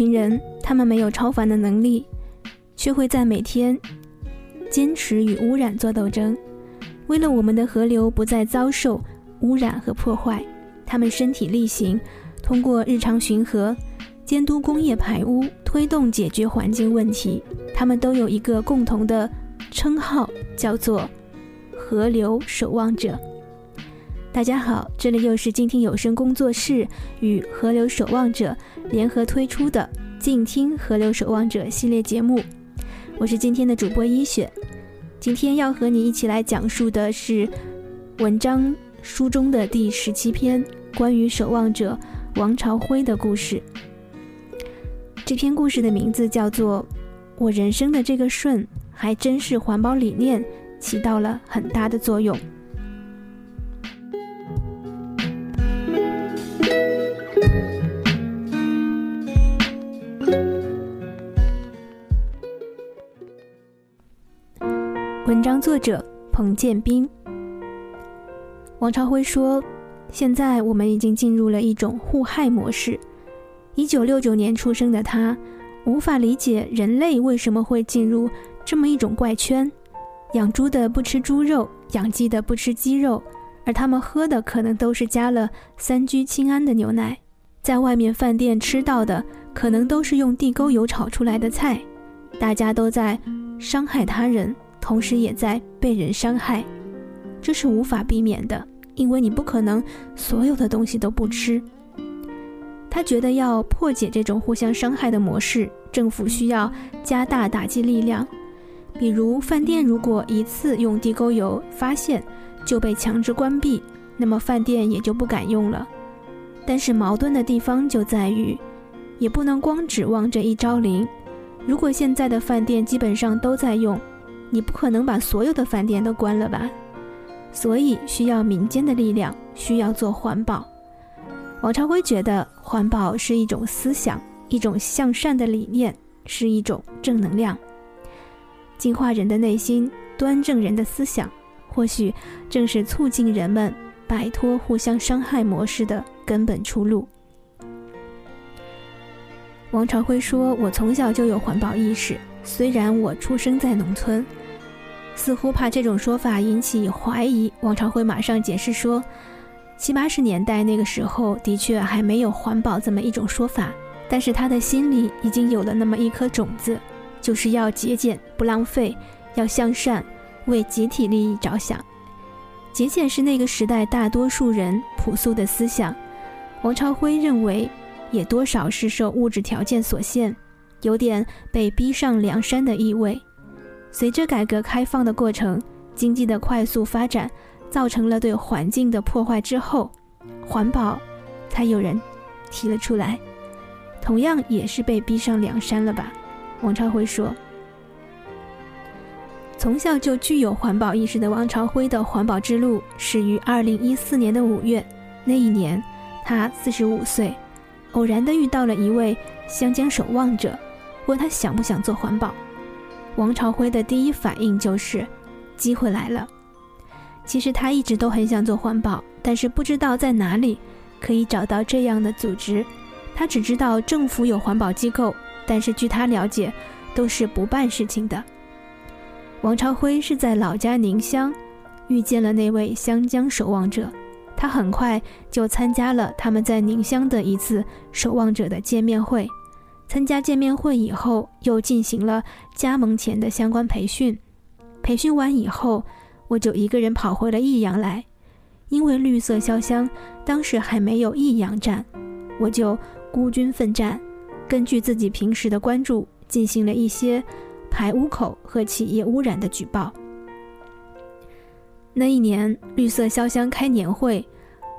群人，他们没有超凡的能力，却会在每天坚持与污染做斗争。为了我们的河流不再遭受污染和破坏，他们身体力行，通过日常巡河、监督工业排污、推动解决环境问题。他们都有一个共同的称号，叫做“河流守望者”。大家好，这里又是静听有声工作室与河流守望者联合推出的“静听河流守望者”系列节目。我是今天的主播一雪，今天要和你一起来讲述的是文章书中的第十七篇，关于守望者王朝辉的故事。这篇故事的名字叫做《我人生的这个顺》，还真是环保理念起到了很大的作用。者彭建斌。王朝辉说：“现在我们已经进入了一种互害模式。一九六九年出生的他，无法理解人类为什么会进入这么一种怪圈：养猪的不吃猪肉，养鸡的不吃鸡肉，而他们喝的可能都是加了三聚氰胺的牛奶。在外面饭店吃到的，可能都是用地沟油炒出来的菜。大家都在伤害他人。”同时也在被人伤害，这是无法避免的，因为你不可能所有的东西都不吃。他觉得要破解这种互相伤害的模式，政府需要加大打击力量。比如饭店如果一次用地沟油发现就被强制关闭，那么饭店也就不敢用了。但是矛盾的地方就在于，也不能光指望这一招灵。如果现在的饭店基本上都在用。你不可能把所有的饭店都关了吧？所以需要民间的力量，需要做环保。王朝辉觉得环保是一种思想，一种向善的理念，是一种正能量，净化人的内心，端正人的思想，或许正是促进人们摆脱互相伤害模式的根本出路。王朝辉说：“我从小就有环保意识，虽然我出生在农村。”似乎怕这种说法引起怀疑，王朝辉马上解释说：“七八十年代那个时候的确还没有环保这么一种说法，但是他的心里已经有了那么一颗种子，就是要节俭不浪费，要向善，为集体利益着想。节俭是那个时代大多数人朴素的思想。王朝辉认为，也多少是受物质条件所限，有点被逼上梁山的意味。”随着改革开放的过程，经济的快速发展，造成了对环境的破坏之后，环保才有人提了出来。同样也是被逼上梁山了吧？王朝辉说。从小就具有环保意识的王朝辉的环保之路始于二零一四年的五月。那一年，他四十五岁，偶然的遇到了一位湘江守望者，问他想不想做环保。王朝辉的第一反应就是，机会来了。其实他一直都很想做环保，但是不知道在哪里可以找到这样的组织。他只知道政府有环保机构，但是据他了解，都是不办事情的。王朝辉是在老家宁乡遇见了那位湘江守望者，他很快就参加了他们在宁乡的一次守望者的见面会。参加见面会以后，又进行了加盟前的相关培训。培训完以后，我就一个人跑回了益阳来，因为绿色潇湘当时还没有益阳站，我就孤军奋战，根据自己平时的关注，进行了一些排污口和企业污染的举报。那一年绿色潇湘开年会，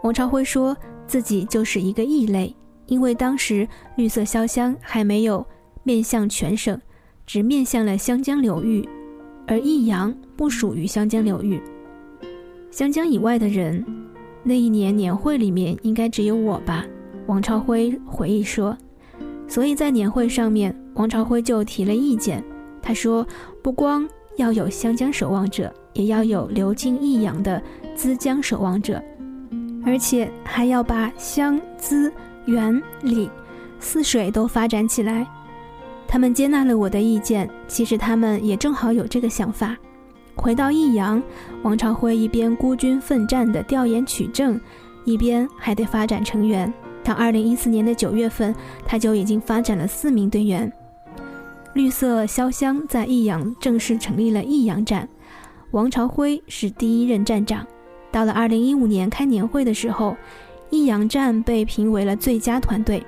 王朝辉说自己就是一个异类。因为当时绿色潇湘还没有面向全省，只面向了湘江流域，而益阳不属于湘江流域。湘江以外的人，那一年年会里面应该只有我吧？王朝辉回忆说。所以在年会上面，王朝辉就提了意见。他说，不光要有湘江守望者，也要有流经益阳的资江守望者，而且还要把湘资。原理泗水都发展起来。他们接纳了我的意见，其实他们也正好有这个想法。回到益阳，王朝辉一边孤军奋战的调研取证，一边还得发展成员。到二零一四年的九月份，他就已经发展了四名队员。绿色潇湘在益阳正式成立了益阳站，王朝辉是第一任站长。到了二零一五年开年会的时候，益阳站被评为了最佳团队。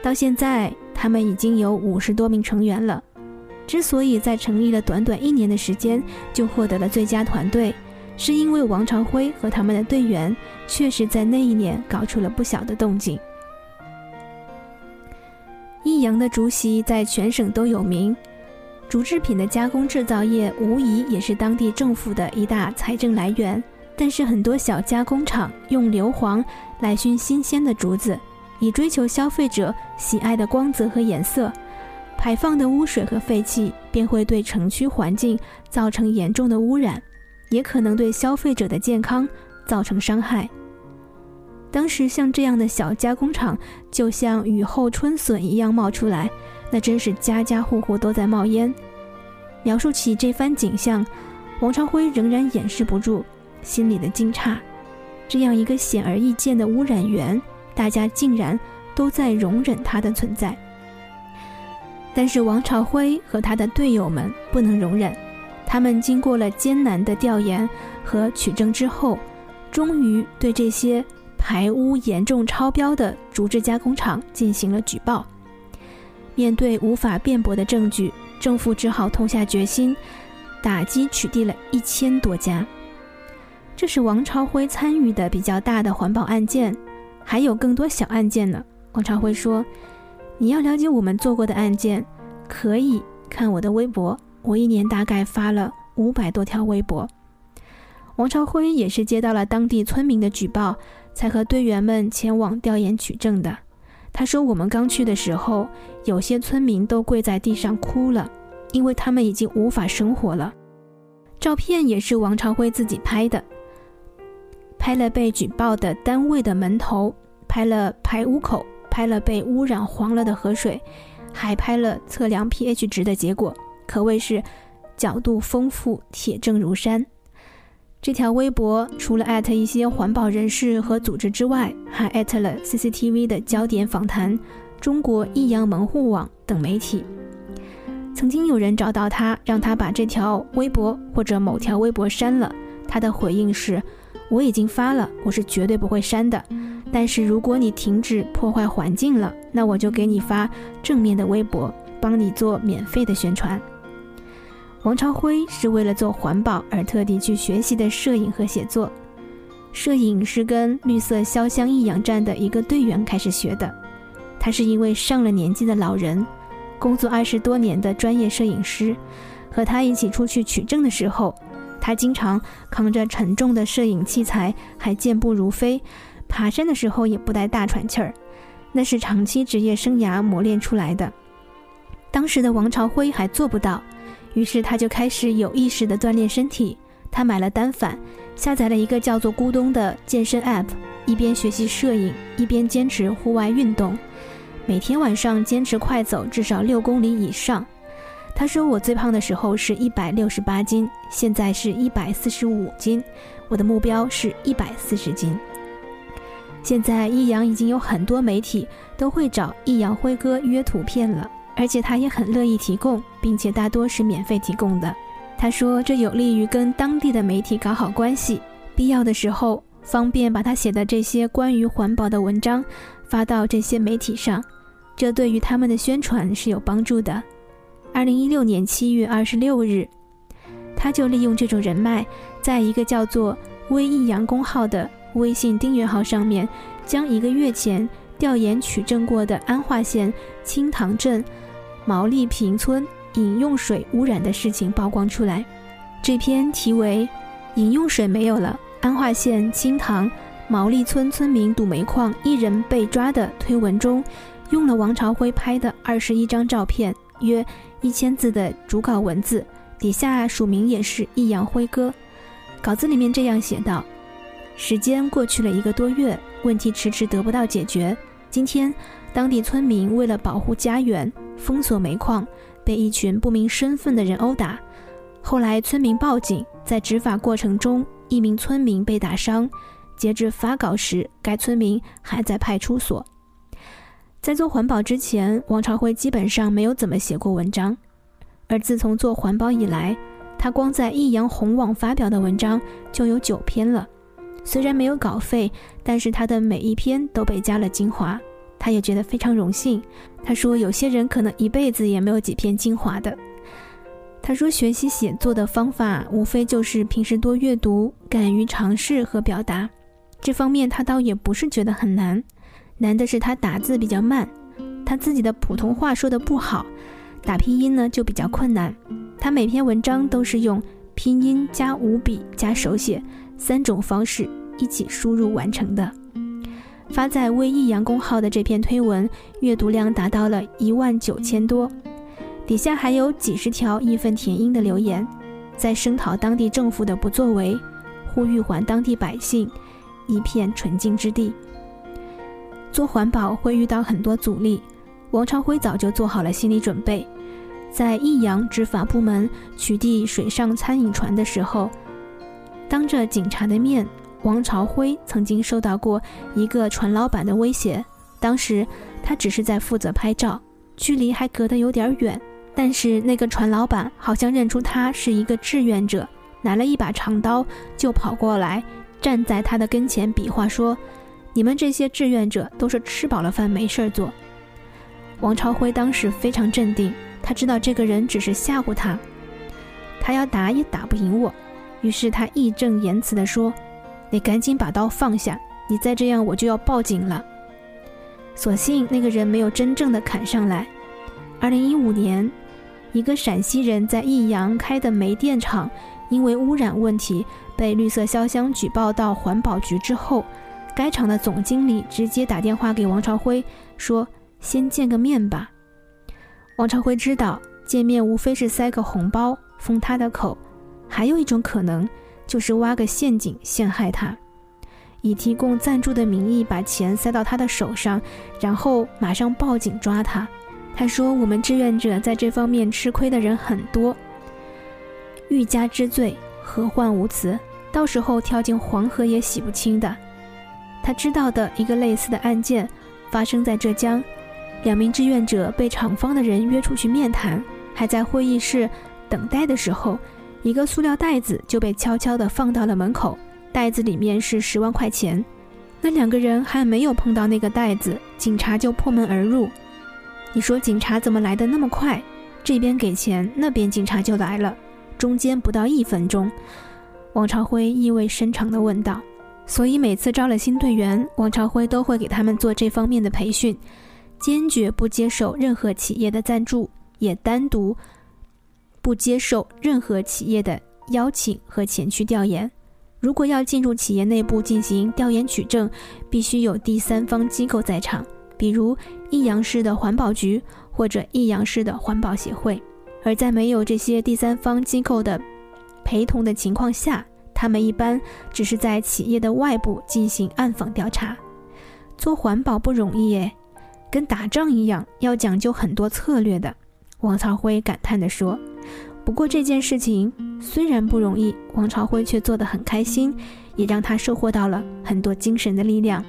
到现在，他们已经有五十多名成员了。之所以在成立了短短一年的时间就获得了最佳团队，是因为王朝辉和他们的队员确实在那一年搞出了不小的动静。益阳的竹席在全省都有名，竹制品的加工制造业无疑也是当地政府的一大财政来源。但是很多小加工厂用硫磺来熏新鲜的竹子，以追求消费者喜爱的光泽和颜色，排放的污水和废气便会对城区环境造成严重的污染，也可能对消费者的健康造成伤害。当时像这样的小加工厂，就像雨后春笋一样冒出来，那真是家家户户都在冒烟。描述起这番景象，王朝辉仍然掩饰不住。心里的惊诧，这样一个显而易见的污染源，大家竟然都在容忍它的存在。但是王朝辉和他的队友们不能容忍，他们经过了艰难的调研和取证之后，终于对这些排污严重超标的竹制加工厂进行了举报。面对无法辩驳的证据，政府只好痛下决心，打击取缔了一千多家。这是王朝辉参与的比较大的环保案件，还有更多小案件呢。王朝辉说：“你要了解我们做过的案件，可以看我的微博，我一年大概发了五百多条微博。”王朝辉也是接到了当地村民的举报，才和队员们前往调研取证的。他说：“我们刚去的时候，有些村民都跪在地上哭了，因为他们已经无法生活了。”照片也是王朝辉自己拍的。拍了被举报的单位的门头，拍了排污口，拍了被污染黄了的河水，还拍了测量 pH 值的结果，可谓是角度丰富，铁证如山。这条微博除了艾特一些环保人士和组织之外，还艾特了 CCTV 的焦点访谈、中国益阳门户网等媒体。曾经有人找到他，让他把这条微博或者某条微博删了，他的回应是。我已经发了，我是绝对不会删的。但是如果你停止破坏环境了，那我就给你发正面的微博，帮你做免费的宣传。王朝辉是为了做环保而特地去学习的摄影和写作。摄影是跟绿色潇湘益阳站的一个队员开始学的。他是一位上了年纪的老人，工作二十多年的专业摄影师。和他一起出去取证的时候。他经常扛着沉重的摄影器材，还健步如飞；爬山的时候也不带大喘气儿，那是长期职业生涯磨练出来的。当时的王朝辉还做不到，于是他就开始有意识地锻炼身体。他买了单反，下载了一个叫做“咕咚”的健身 App，一边学习摄影，一边坚持户外运动，每天晚上坚持快走至少六公里以上。他说：“我最胖的时候是一百六十八斤，现在是一百四十五斤，我的目标是一百四十斤。”现在益阳已经有很多媒体都会找益阳辉哥约图片了，而且他也很乐意提供，并且大多是免费提供的。他说：“这有利于跟当地的媒体搞好关系，必要的时候方便把他写的这些关于环保的文章发到这些媒体上，这对于他们的宣传是有帮助的。”二零一六年七月二十六日，他就利用这种人脉，在一个叫做“微益阳公号”的微信订阅号上面，将一个月前调研取证过的安化县清塘镇毛利坪村饮用水污染的事情曝光出来。这篇题为“饮用水没有了，安化县清塘毛利村村民堵煤矿一人被抓”的推文中，用了王朝辉拍的二十一张照片，约。一千字的主稿文字，底下署名也是易阳辉哥。稿子里面这样写道：“时间过去了一个多月，问题迟迟得不到解决。今天当地村民为了保护家园，封锁煤矿，被一群不明身份的人殴打。后来村民报警，在执法过程中，一名村民被打伤。截至发稿时，该村民还在派出所。在做环保之前，王朝辉基本上没有怎么写过文章，而自从做环保以来，他光在益阳红网发表的文章就有九篇了。虽然没有稿费，但是他的每一篇都被加了精华，他也觉得非常荣幸。他说：“有些人可能一辈子也没有几篇精华的。”他说：“学习写作的方法，无非就是平时多阅读，敢于尝试和表达。这方面他倒也不是觉得很难，难的是他打字比较慢，他自己的普通话说的不好，打拼音呢就比较困难。他每篇文章都是用拼音加五笔加手写三种方式一起输入完成的。发在微易阳公号的这篇推文，阅读量达到了一万九千多。”底下还有几十条义愤填膺的留言，在声讨当地政府的不作为，呼吁还当地百姓一片纯净之地。做环保会遇到很多阻力，王朝辉早就做好了心理准备。在益阳执法部门取缔水上餐饮船的时候，当着警察的面，王朝辉曾经受到过一个船老板的威胁。当时他只是在负责拍照，距离还隔得有点远。但是那个船老板好像认出他是一个志愿者，拿了一把长刀就跑过来，站在他的跟前比划说：“你们这些志愿者都是吃饱了饭没事儿做。”王朝辉当时非常镇定，他知道这个人只是吓唬他，他要打也打不赢我，于是他义正言辞地说：“你赶紧把刀放下，你再这样我就要报警了。”所幸那个人没有真正的砍上来。二零一五年。一个陕西人在益阳开的煤电厂，因为污染问题被绿色潇湘举报到环保局之后，该厂的总经理直接打电话给王朝辉说：“先见个面吧。”王朝辉知道见面无非是塞个红包封他的口，还有一种可能就是挖个陷阱陷害他，以提供赞助的名义把钱塞到他的手上，然后马上报警抓他。他说：“我们志愿者在这方面吃亏的人很多，欲加之罪，何患无辞？到时候跳进黄河也洗不清的。”他知道的一个类似的案件发生在浙江，两名志愿者被厂方的人约出去面谈，还在会议室等待的时候，一个塑料袋子就被悄悄地放到了门口，袋子里面是十万块钱。那两个人还没有碰到那个袋子，警察就破门而入。你说警察怎么来的那么快？这边给钱，那边警察就来了，中间不到一分钟。王朝辉意味深长地问道：“所以每次招了新队员，王朝辉都会给他们做这方面的培训，坚决不接受任何企业的赞助，也单独不接受任何企业的邀请和前去调研。如果要进入企业内部进行调研取证，必须有第三方机构在场。”比如益阳市的环保局或者益阳市的环保协会，而在没有这些第三方机构的陪同的情况下，他们一般只是在企业的外部进行暗访调查。做环保不容易耶，跟打仗一样，要讲究很多策略的。王朝辉感叹地说：“不过这件事情虽然不容易，王朝辉却做得很开心，也让他收获到了很多精神的力量。”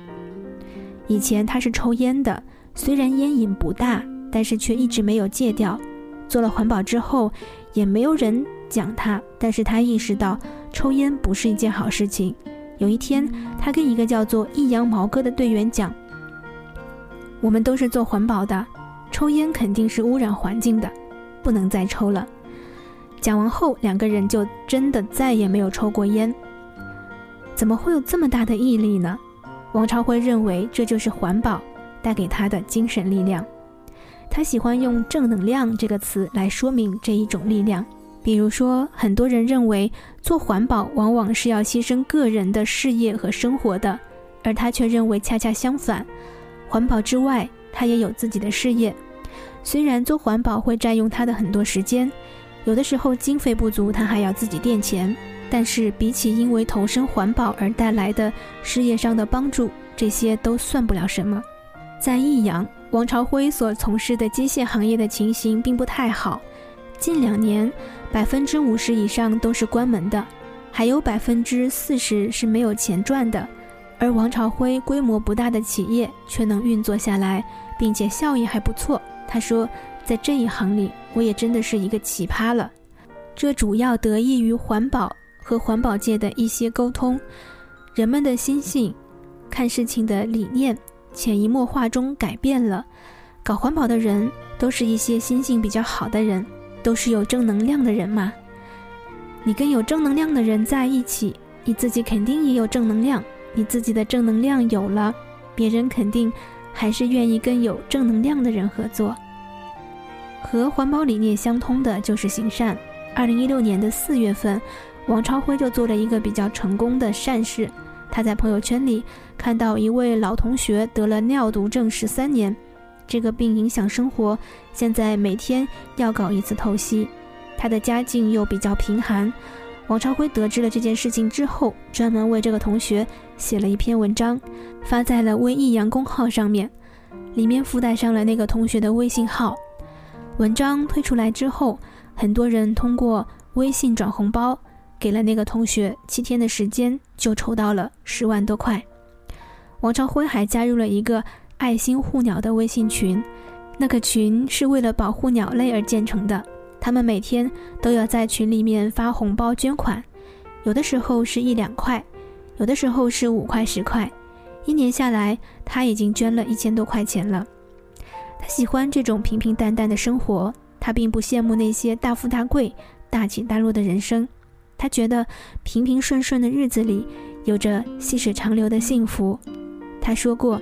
以前他是抽烟的，虽然烟瘾不大，但是却一直没有戒掉。做了环保之后，也没有人讲他，但是他意识到抽烟不是一件好事情。有一天，他跟一个叫做益阳毛哥的队员讲：“我们都是做环保的，抽烟肯定是污染环境的，不能再抽了。”讲完后，两个人就真的再也没有抽过烟。怎么会有这么大的毅力呢？王朝辉认为这就是环保带给他的精神力量。他喜欢用“正能量”这个词来说明这一种力量。比如说，很多人认为做环保往往是要牺牲个人的事业和生活的，而他却认为恰恰相反。环保之外，他也有自己的事业。虽然做环保会占用他的很多时间，有的时候经费不足，他还要自己垫钱。但是，比起因为投身环保而带来的事业上的帮助，这些都算不了什么。在益阳，王朝辉所从事的机械行业的情形并不太好，近两年百分之五十以上都是关门的，还有百分之四十是没有钱赚的。而王朝辉规模不大的企业却能运作下来，并且效益还不错。他说，在这一行里，我也真的是一个奇葩了。这主要得益于环保和环保界的一些沟通，人们的心性、看事情的理念。潜移默化中改变了，搞环保的人都是一些心性比较好的人，都是有正能量的人嘛。你跟有正能量的人在一起，你自己肯定也有正能量。你自己的正能量有了，别人肯定还是愿意跟有正能量的人合作。和环保理念相通的就是行善。二零一六年的四月份，王超辉就做了一个比较成功的善事。他在朋友圈里看到一位老同学得了尿毒症十三年，这个病影响生活，现在每天要搞一次透析。他的家境又比较贫寒，王朝辉得知了这件事情之后，专门为这个同学写了一篇文章，发在了微益阳公号上面，里面附带上了那个同学的微信号。文章推出来之后，很多人通过微信转红包。给了那个同学七天的时间，就筹到了十万多块。王朝辉还加入了一个爱心护鸟的微信群，那个群是为了保护鸟类而建成的。他们每天都要在群里面发红包捐款，有的时候是一两块，有的时候是五块十块。一年下来，他已经捐了一千多块钱了。他喜欢这种平平淡淡的生活，他并不羡慕那些大富大贵、大起大落的人生。他觉得平平顺顺的日子里有着细水长流的幸福。他说过，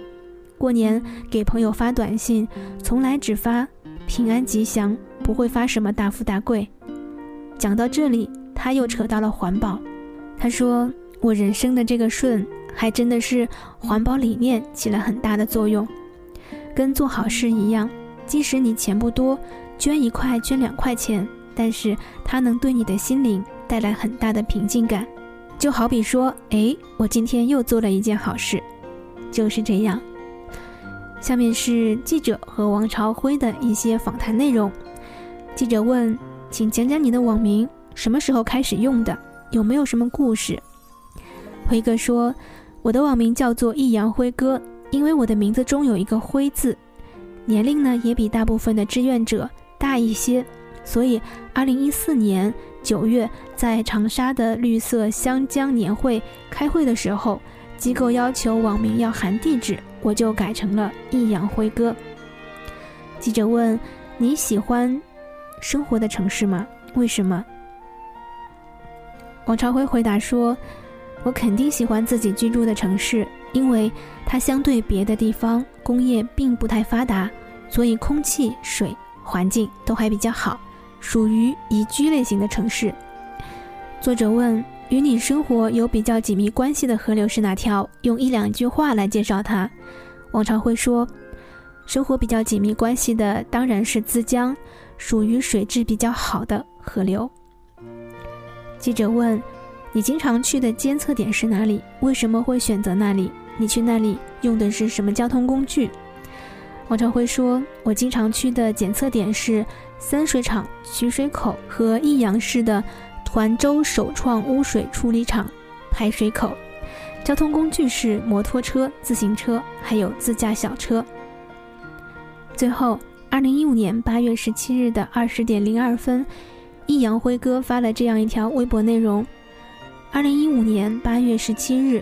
过年给朋友发短信，从来只发平安吉祥，不会发什么大富大贵。讲到这里，他又扯到了环保。他说：“我人生的这个顺，还真的是环保理念起了很大的作用。跟做好事一样，即使你钱不多，捐一块、捐两块钱，但是它能对你的心灵。”带来很大的平静感，就好比说，哎，我今天又做了一件好事，就是这样。下面是记者和王朝辉的一些访谈内容。记者问：“请讲讲你的网名，什么时候开始用的？有没有什么故事？”辉哥说：“我的网名叫做易阳辉哥，因为我的名字中有一个辉字，年龄呢也比大部分的志愿者大一些，所以二零一四年。”九月在长沙的绿色湘江年会开会的时候，机构要求网名要含地址，我就改成了益阳辉哥。记者问：“你喜欢生活的城市吗？为什么？”王朝辉回答说：“我肯定喜欢自己居住的城市，因为它相对别的地方工业并不太发达，所以空气、水、环境都还比较好。”属于宜居类型的城市。作者问：“与你生活有比较紧密关系的河流是哪条？用一两句话来介绍它。”王朝辉说：“生活比较紧密关系的当然是资江，属于水质比较好的河流。”记者问：“你经常去的监测点是哪里？为什么会选择那里？你去那里用的是什么交通工具？”王朝辉说：“我经常去的检测点是。”三水厂取水口和益阳市的团州首创污水处理厂排水口，交通工具是摩托车、自行车，还有自驾小车。最后，二零一五年八月十七日的二十点零二分，益阳辉哥发了这样一条微博内容：二零一五年八月十七日，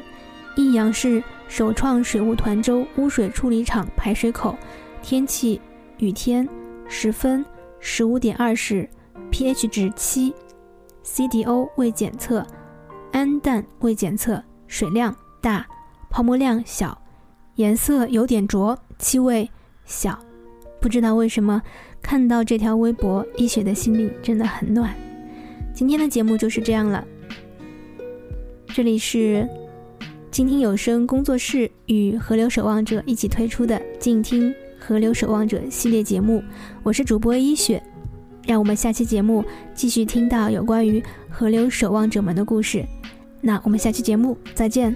益阳市首创水务团州污水处理厂排水口，天气雨天，时分。十五点二十，pH 值七，CDO 未检测，氨氮未检测，水量大，泡沫量小，颜色有点浊，气味小。不知道为什么，看到这条微博，一雪的心里真的很暖。今天的节目就是这样了。这里是静听有声工作室与河流守望者一起推出的静听。河流守望者系列节目，我是主播一雪，让我们下期节目继续听到有关于河流守望者们的故事。那我们下期节目再见。